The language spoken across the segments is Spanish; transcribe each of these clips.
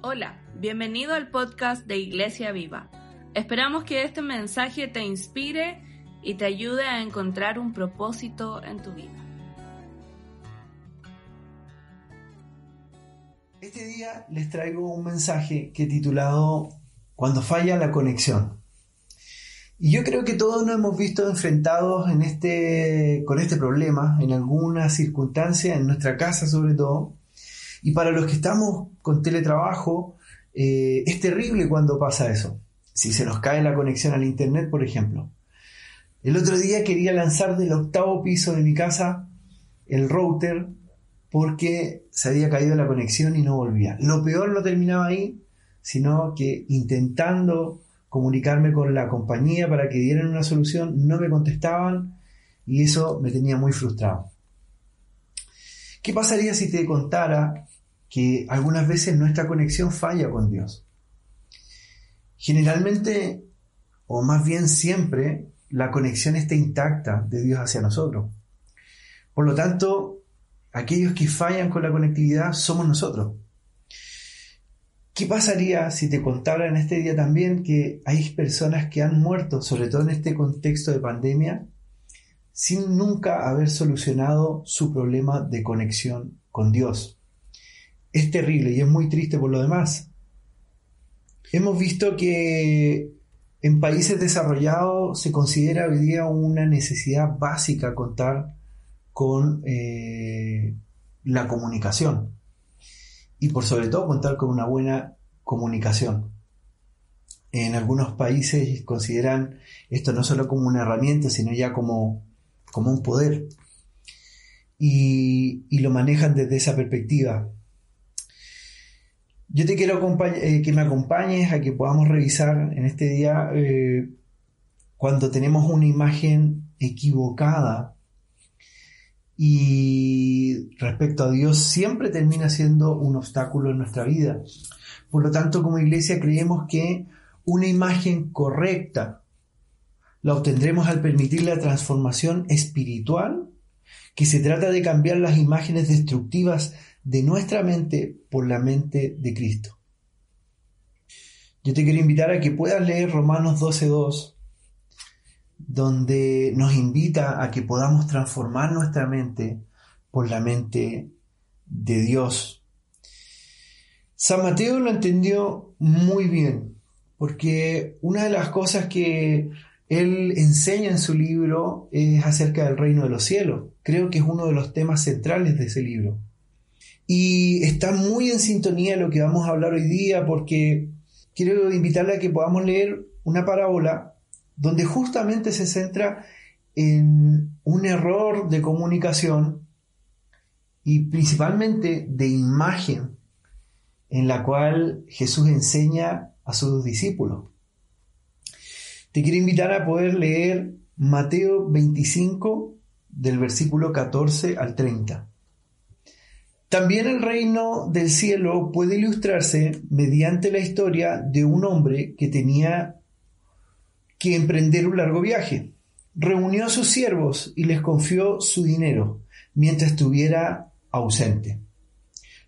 Hola, bienvenido al podcast de Iglesia Viva. Esperamos que este mensaje te inspire y te ayude a encontrar un propósito en tu vida. Este día les traigo un mensaje que titulado Cuando falla la conexión. Y yo creo que todos nos hemos visto enfrentados en este, con este problema en alguna circunstancia, en nuestra casa sobre todo. Y para los que estamos con teletrabajo, eh, es terrible cuando pasa eso. Si se nos cae la conexión al Internet, por ejemplo. El otro día quería lanzar del octavo piso de mi casa el router porque se había caído la conexión y no volvía. Lo peor no terminaba ahí, sino que intentando comunicarme con la compañía para que dieran una solución, no me contestaban y eso me tenía muy frustrado. ¿Qué pasaría si te contara que algunas veces nuestra conexión falla con Dios? Generalmente, o más bien siempre, la conexión está intacta de Dios hacia nosotros. Por lo tanto, aquellos que fallan con la conectividad somos nosotros. ¿Qué pasaría si te contara en este día también que hay personas que han muerto, sobre todo en este contexto de pandemia, sin nunca haber solucionado su problema de conexión con Dios? Es terrible y es muy triste por lo demás. Hemos visto que en países desarrollados se considera hoy día una necesidad básica contar con eh, la comunicación y por sobre todo contar con una buena comunicación. En algunos países consideran esto no solo como una herramienta, sino ya como, como un poder. Y, y lo manejan desde esa perspectiva. Yo te quiero eh, que me acompañes a que podamos revisar en este día eh, cuando tenemos una imagen equivocada y respecto a Dios siempre termina siendo un obstáculo en nuestra vida. Por lo tanto, como iglesia creemos que una imagen correcta la obtendremos al permitir la transformación espiritual, que se trata de cambiar las imágenes destructivas de nuestra mente por la mente de Cristo. Yo te quiero invitar a que puedas leer Romanos 12.2 donde nos invita a que podamos transformar nuestra mente por la mente de Dios. San Mateo lo entendió muy bien, porque una de las cosas que él enseña en su libro es acerca del reino de los cielos. Creo que es uno de los temas centrales de ese libro. Y está muy en sintonía lo que vamos a hablar hoy día porque quiero invitarle a que podamos leer una parábola donde justamente se centra en un error de comunicación y principalmente de imagen en la cual Jesús enseña a sus discípulos. Te quiero invitar a poder leer Mateo 25 del versículo 14 al 30. También el reino del cielo puede ilustrarse mediante la historia de un hombre que tenía que emprender un largo viaje. Reunió a sus siervos y les confió su dinero mientras estuviera ausente.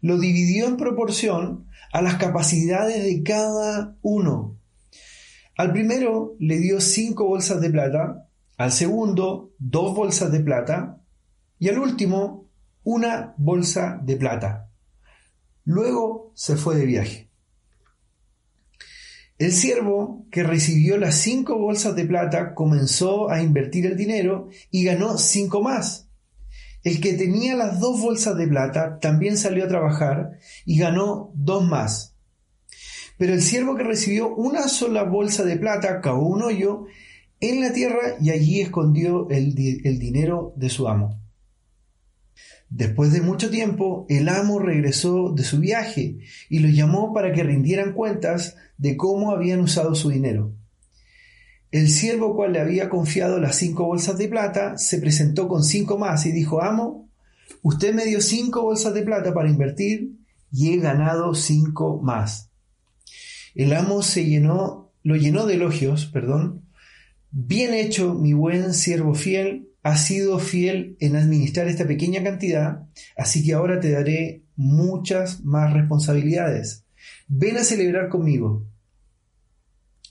Lo dividió en proporción a las capacidades de cada uno. Al primero le dio cinco bolsas de plata, al segundo dos bolsas de plata y al último una bolsa de plata. Luego se fue de viaje. El siervo que recibió las cinco bolsas de plata comenzó a invertir el dinero y ganó cinco más. El que tenía las dos bolsas de plata también salió a trabajar y ganó dos más. Pero el siervo que recibió una sola bolsa de plata cavó un hoyo en la tierra y allí escondió el, el dinero de su amo. Después de mucho tiempo, el amo regresó de su viaje y los llamó para que rindieran cuentas de cómo habían usado su dinero. El siervo cual le había confiado las cinco bolsas de plata se presentó con cinco más y dijo, amo, usted me dio cinco bolsas de plata para invertir y he ganado cinco más. El amo se llenó, lo llenó de elogios, perdón. Bien hecho, mi buen siervo fiel, has sido fiel en administrar esta pequeña cantidad, así que ahora te daré muchas más responsabilidades. ven a celebrar conmigo.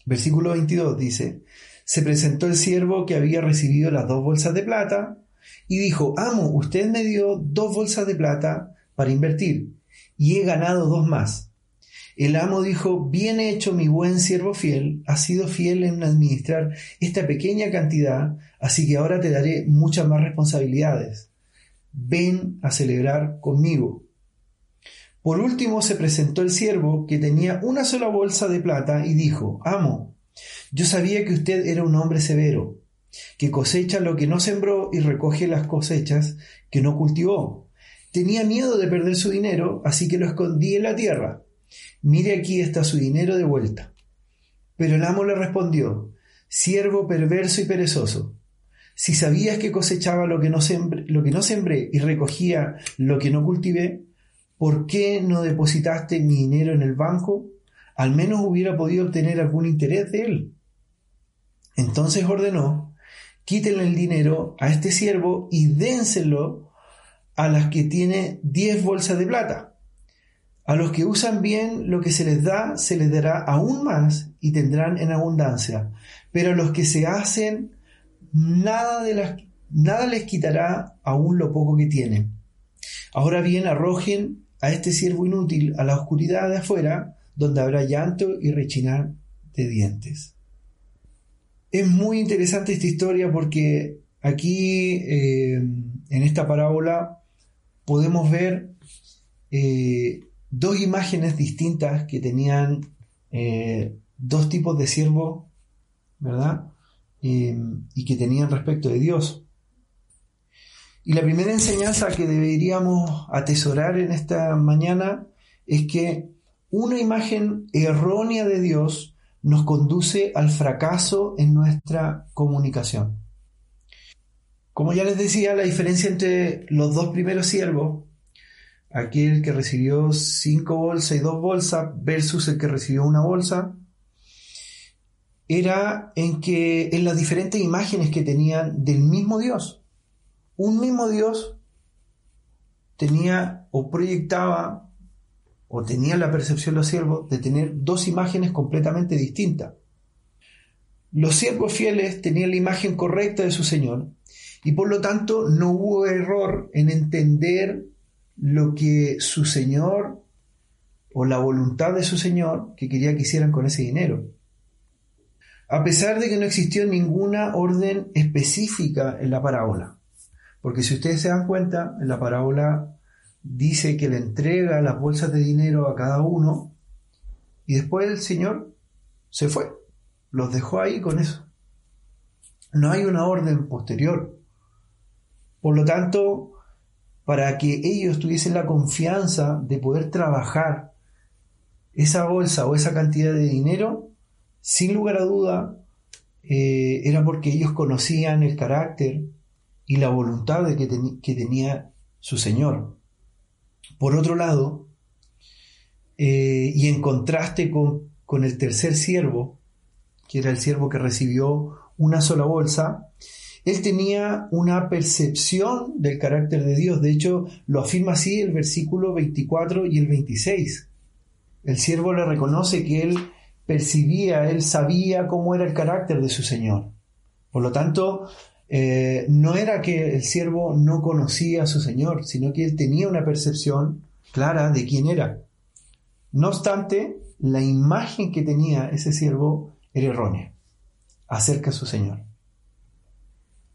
Versículo 22 dice, se presentó el siervo que había recibido las dos bolsas de plata y dijo, amo, usted me dio dos bolsas de plata para invertir y he ganado dos más. El amo dijo, bien hecho mi buen siervo fiel, has sido fiel en administrar esta pequeña cantidad, así que ahora te daré muchas más responsabilidades. Ven a celebrar conmigo. Por último se presentó el siervo que tenía una sola bolsa de plata y dijo, amo, yo sabía que usted era un hombre severo, que cosecha lo que no sembró y recoge las cosechas que no cultivó. Tenía miedo de perder su dinero, así que lo escondí en la tierra. Mire aquí está su dinero de vuelta. Pero el amo le respondió, siervo perverso y perezoso, si sabías que cosechaba lo que no sembré, y recogía lo que no cultivé, ¿por qué no depositaste mi dinero en el banco? Al menos hubiera podido obtener algún interés de él. Entonces ordenó, quítenle el dinero a este siervo y dénselo a las que tiene diez bolsas de plata. A los que usan bien lo que se les da, se les dará aún más y tendrán en abundancia. Pero los que se hacen, nada, de las, nada les quitará aún lo poco que tienen. Ahora bien, arrojen a este siervo inútil a la oscuridad de afuera, donde habrá llanto y rechinar de dientes. Es muy interesante esta historia porque aquí eh, en esta parábola podemos ver eh, dos imágenes distintas que tenían eh, dos tipos de siervos, ¿verdad? y que tenían respecto de Dios. Y la primera enseñanza que deberíamos atesorar en esta mañana es que una imagen errónea de Dios nos conduce al fracaso en nuestra comunicación. Como ya les decía, la diferencia entre los dos primeros siervos, aquel que recibió cinco bolsas y dos bolsas versus el que recibió una bolsa, era en que en las diferentes imágenes que tenían del mismo Dios, un mismo Dios tenía o proyectaba o tenía la percepción los siervos de tener dos imágenes completamente distintas. Los siervos fieles tenían la imagen correcta de su Señor y por lo tanto no hubo error en entender lo que su Señor o la voluntad de su Señor que quería que hicieran con ese dinero. A pesar de que no existió ninguna orden específica en la parábola. Porque si ustedes se dan cuenta, en la parábola dice que le entrega las bolsas de dinero a cada uno y después el Señor se fue, los dejó ahí con eso. No hay una orden posterior. Por lo tanto, para que ellos tuviesen la confianza de poder trabajar esa bolsa o esa cantidad de dinero, sin lugar a duda, eh, era porque ellos conocían el carácter y la voluntad que tenía su Señor. Por otro lado, eh, y en contraste con, con el tercer siervo, que era el siervo que recibió una sola bolsa, él tenía una percepción del carácter de Dios. De hecho, lo afirma así el versículo 24 y el 26. El siervo le reconoce que él percibía, él sabía cómo era el carácter de su Señor. Por lo tanto, eh, no era que el siervo no conocía a su Señor, sino que él tenía una percepción clara de quién era. No obstante, la imagen que tenía ese siervo era errónea acerca de su Señor.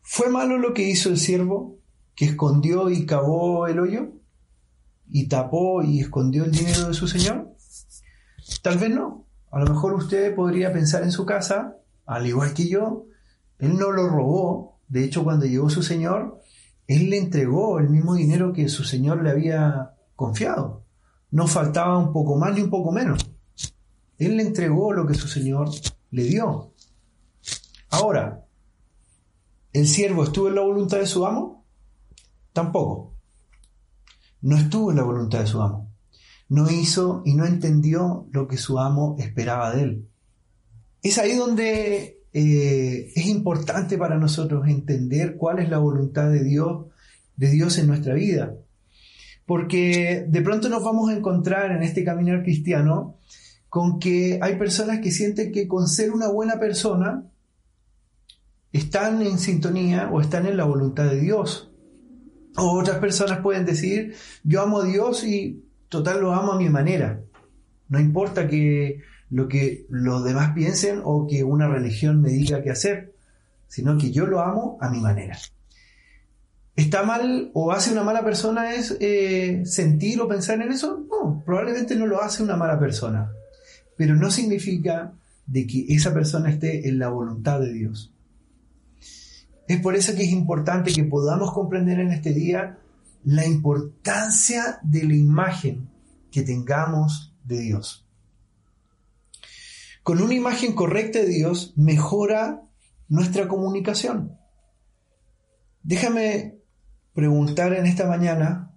¿Fue malo lo que hizo el siervo que escondió y cavó el hoyo? ¿Y tapó y escondió el dinero de su Señor? Tal vez no. A lo mejor usted podría pensar en su casa, al igual que yo, él no lo robó, de hecho, cuando llegó su señor, él le entregó el mismo dinero que su señor le había confiado. No faltaba un poco más ni un poco menos. Él le entregó lo que su señor le dio. Ahora, ¿el siervo estuvo en la voluntad de su amo? Tampoco. No estuvo en la voluntad de su amo. No hizo y no entendió lo que su amo esperaba de él. Es ahí donde eh, es importante para nosotros entender cuál es la voluntad de Dios, de Dios en nuestra vida. Porque de pronto nos vamos a encontrar en este caminar cristiano con que hay personas que sienten que con ser una buena persona están en sintonía o están en la voluntad de Dios. Otras personas pueden decir, yo amo a Dios y total lo amo a mi manera. No importa que lo que los demás piensen o que una religión me diga qué hacer, sino que yo lo amo a mi manera. ¿Está mal o hace una mala persona es eh, sentir o pensar en eso? No, probablemente no lo hace una mala persona, pero no significa de que esa persona esté en la voluntad de Dios. Es por eso que es importante que podamos comprender en este día la importancia de la imagen que tengamos de Dios. Con una imagen correcta de Dios mejora nuestra comunicación. Déjame preguntar en esta mañana,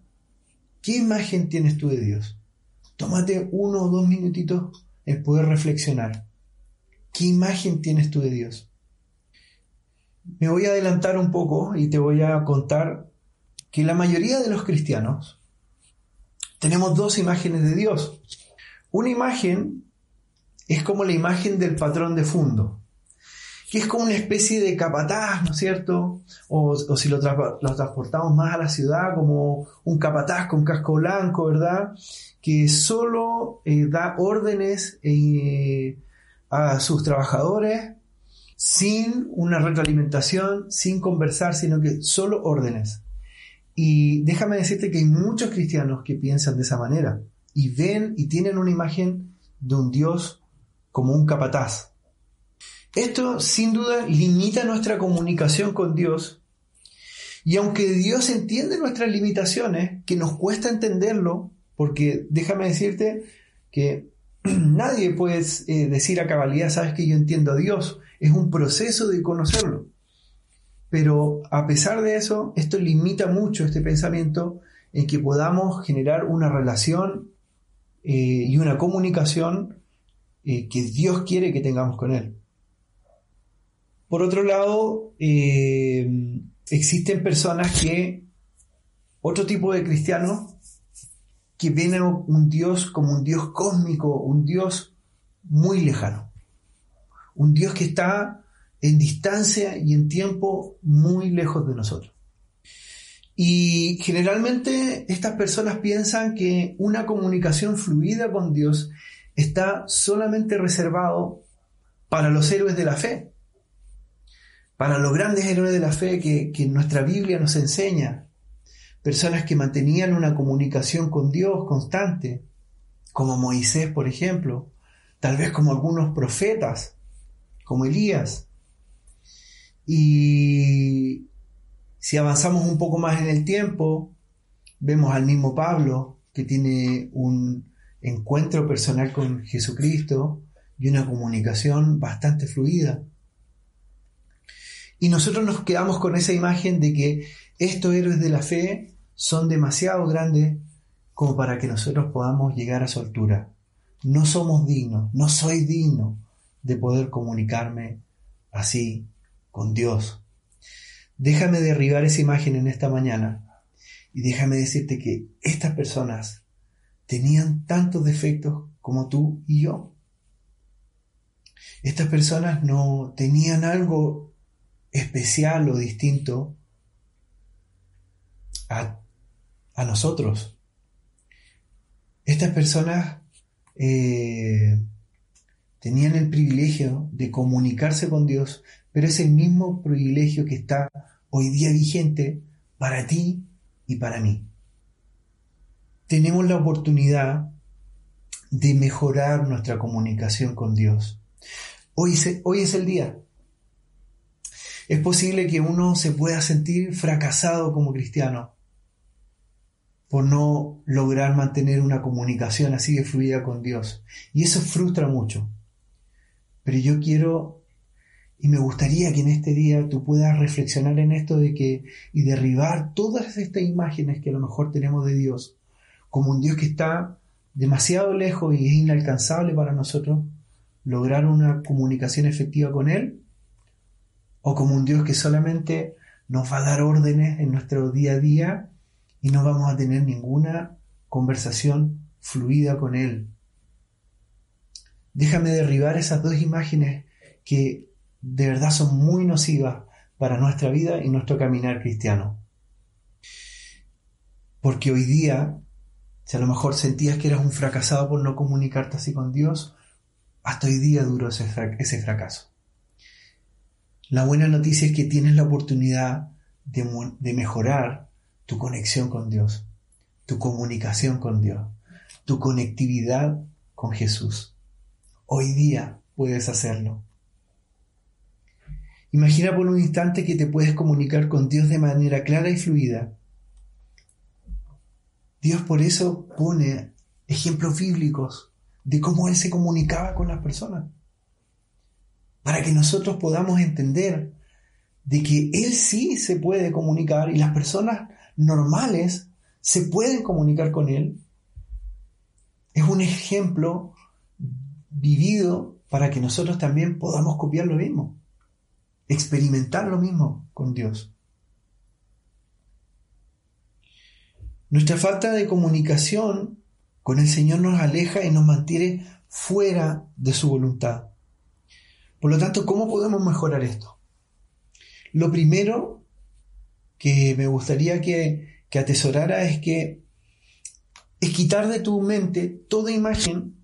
¿qué imagen tienes tú de Dios? Tómate uno o dos minutitos en poder reflexionar. ¿Qué imagen tienes tú de Dios? Me voy a adelantar un poco y te voy a contar que la mayoría de los cristianos tenemos dos imágenes de Dios. Una imagen es como la imagen del patrón de fondo, que es como una especie de capataz, ¿no es cierto? O, si lo, transportamos más a la ciudad, como un capataz con casco blanco, ¿verdad? Que solo eh, da órdenes eh, a sus trabajadores sin una retroalimentación, sin conversar, sino que solo órdenes. Y déjame decirte que hay muchos cristianos que piensan de esa manera y ven y tienen una imagen de un Dios como un capataz. Esto sin duda limita nuestra comunicación con Dios y aunque Dios entiende nuestras limitaciones, que nos cuesta entenderlo, porque déjame decirte que nadie puede eh, decir a cabalidad, sabes que yo entiendo a Dios, es un proceso de conocerlo. Pero a pesar de eso, esto limita mucho este pensamiento en que podamos generar una relación eh, y una comunicación eh, que Dios quiere que tengamos con Él. Por otro lado, eh, existen personas que, otro tipo de cristianos, que ven a un Dios como un Dios cósmico, un Dios muy lejano, un Dios que está en distancia y en tiempo muy lejos de nosotros. Y generalmente estas personas piensan que una comunicación fluida con Dios está solamente reservado para los héroes de la fe, para los grandes héroes de la fe que, que nuestra Biblia nos enseña, personas que mantenían una comunicación con Dios constante, como Moisés, por ejemplo, tal vez como algunos profetas, como Elías, y si avanzamos un poco más en el tiempo, vemos al mismo Pablo que tiene un encuentro personal con Jesucristo y una comunicación bastante fluida. Y nosotros nos quedamos con esa imagen de que estos héroes de la fe son demasiado grandes como para que nosotros podamos llegar a su altura. No somos dignos, no soy digno de poder comunicarme así con Dios. Déjame derribar esa imagen en esta mañana y déjame decirte que estas personas tenían tantos defectos como tú y yo. Estas personas no tenían algo especial o distinto a, nosotros. Estas personas eh, tenían el privilegio de comunicarse con Dios pero es el mismo privilegio que está hoy día vigente para ti y para mí. Tenemos la oportunidad de mejorar nuestra comunicación con Dios. Hoy, hoy es el día. Es posible que uno se pueda sentir fracasado como cristiano por no lograr mantener una comunicación así de fluida con Dios. Y eso frustra mucho. Pero yo quiero y me gustaría que en este día tú puedas reflexionar en esto de que y derribar todas estas imágenes que a lo mejor tenemos de Dios como un Dios que está demasiado lejos y es inalcanzable para nosotros lograr una comunicación efectiva con Él o como un Dios que solamente nos va a dar órdenes en nuestro día a día y no vamos a tener ninguna conversación fluida con Él. Déjame derribar esas dos imágenes que de verdad son muy nocivas para nuestra vida y nuestro caminar cristiano. Porque hoy día, si a lo mejor sentías que eras un fracasado por no comunicarte así con Dios, hasta hoy día duró ese, fracaso. La buena noticia es que tienes la oportunidad de mejorar tu conexión con Dios, tu comunicación con Dios, tu conectividad con Jesús. Hoy día puedes hacerlo. Imagina por un instante que te puedes comunicar con Dios de manera clara y fluida. Dios por eso pone ejemplos bíblicos de cómo Él se comunicaba con las personas. Para que nosotros podamos entender de que Él sí se puede comunicar y las personas normales se pueden comunicar con Él. Es un ejemplo vivido para que nosotros también podamos copiar lo mismo experimentar lo mismo con Dios. Nuestra falta de comunicación con el Señor nos aleja y nos mantiene fuera de su voluntad. Por lo tanto, ¿cómo podemos mejorar esto? Lo primero que me gustaría que, que atesorara es que es quitar de tu mente toda imagen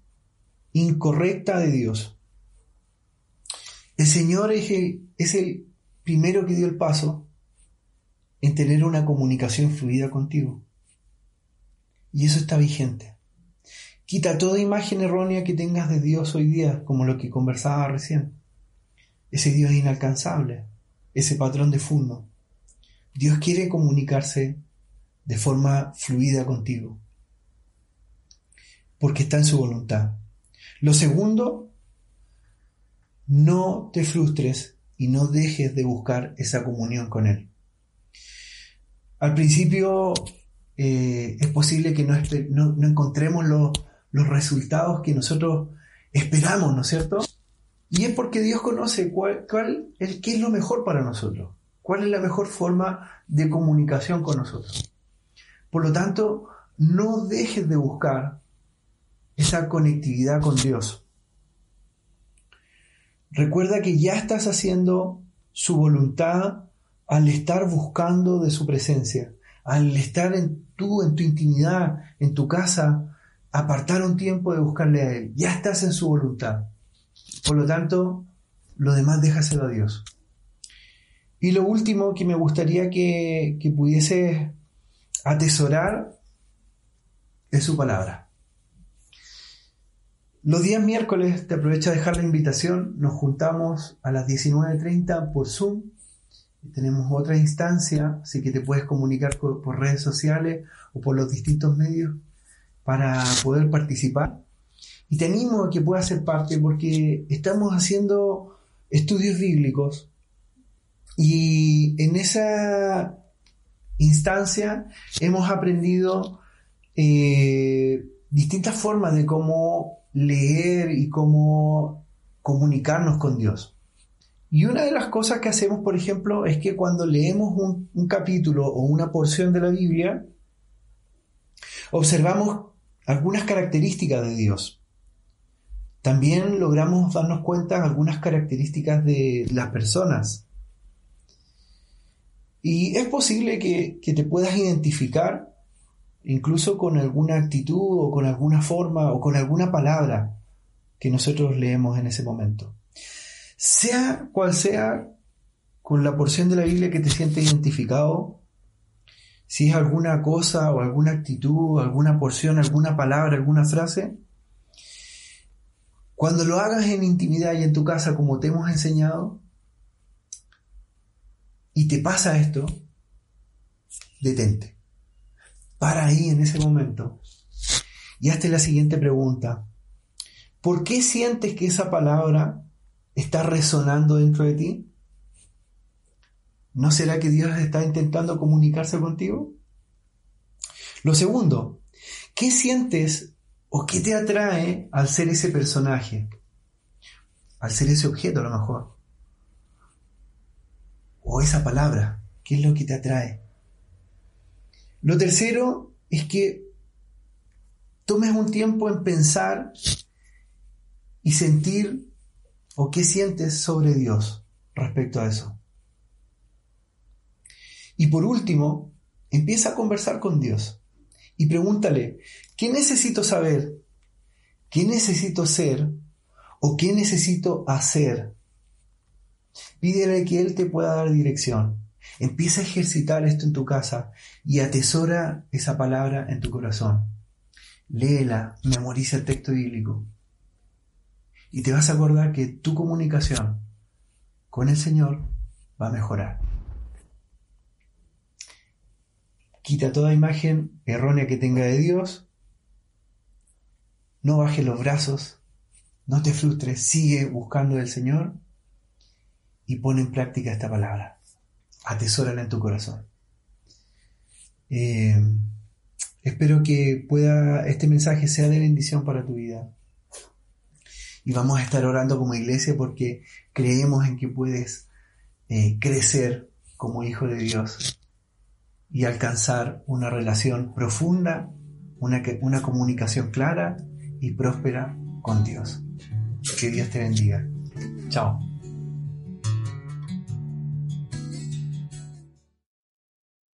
incorrecta de Dios. El Señor es el, primero que dio el paso en tener una comunicación fluida contigo. Y eso está vigente. Quita toda imagen errónea que tengas de Dios hoy día, como lo que conversaba recién. Ese Dios inalcanzable, ese patrón de fondo. Dios quiere comunicarse de forma fluida contigo, porque está en su voluntad. Lo segundo no te frustres y no dejes de buscar esa comunión con Él. Al principio eh, es posible que no, encontremos los resultados que nosotros esperamos, ¿no es cierto? Y es porque Dios conoce cuál, es, qué es lo mejor para nosotros, cuál es la mejor forma de comunicación con nosotros. Por lo tanto, no dejes de buscar esa conectividad con Dios. Recuerda que ya estás haciendo su voluntad al estar buscando de su presencia, al estar en tú, en tu intimidad, en tu casa, apartar un tiempo de buscarle a Él. Ya estás en su voluntad. Por lo tanto, lo demás déjaselo a Dios. Y lo último que me gustaría que, que pudiese atesorar es su palabra. Los días miércoles, te aprovecho a dejar la invitación, nos juntamos a las 19.30 por Zoom. Tenemos otra instancia, así que te puedes comunicar por, redes sociales o por los distintos medios para poder participar. Y te animo a que puedas ser parte porque estamos haciendo estudios bíblicos y en esa instancia hemos aprendido eh, distintas formas de cómo leer y cómo comunicarnos con Dios. Y una de las cosas que hacemos, por ejemplo, es que cuando leemos un, capítulo o una porción de la Biblia, observamos algunas características de Dios. También logramos darnos cuenta de algunas características de las personas. Y es posible que, que te puedas identificar incluso con alguna actitud o con alguna forma o con alguna palabra que nosotros leemos en ese momento. Sea cual sea con la porción de la Biblia que te sientes identificado, si es alguna cosa o alguna actitud, alguna porción, alguna palabra, alguna frase, cuando lo hagas en intimidad y en tu casa como te hemos enseñado, y te pasa esto, detente. Para ahí en ese momento y hazte la siguiente pregunta. ¿Por qué sientes que esa palabra está resonando dentro de ti? ¿No será que Dios está intentando comunicarse contigo? Lo segundo, ¿qué sientes o qué te atrae al ser ese personaje? Al ser ese objeto a lo mejor. O esa palabra, ¿qué es lo que te atrae? Lo tercero es que tomes un tiempo en pensar y sentir o qué sientes sobre Dios respecto a eso. Y por último, empieza a conversar con Dios y pregúntale, ¿qué necesito saber? ¿Qué necesito ser? ¿O qué necesito hacer? Pídele que Él te pueda dar dirección. Empieza a ejercitar esto en tu casa y atesora esa palabra en tu corazón. Léela, memoriza el texto bíblico. Y te vas a acordar que tu comunicación con el Señor va a mejorar. Quita toda imagen errónea que tenga de Dios. No bajes los brazos. No te frustres. Sigue buscando del Señor y pone en práctica esta palabra. Atesórala en tu corazón. Eh, espero que pueda este mensaje sea de bendición para tu vida. Y vamos a estar orando como iglesia porque creemos en que puedes eh, crecer como hijo de Dios y alcanzar una relación profunda, una, una comunicación clara y próspera con Dios. Que Dios te bendiga. Chao.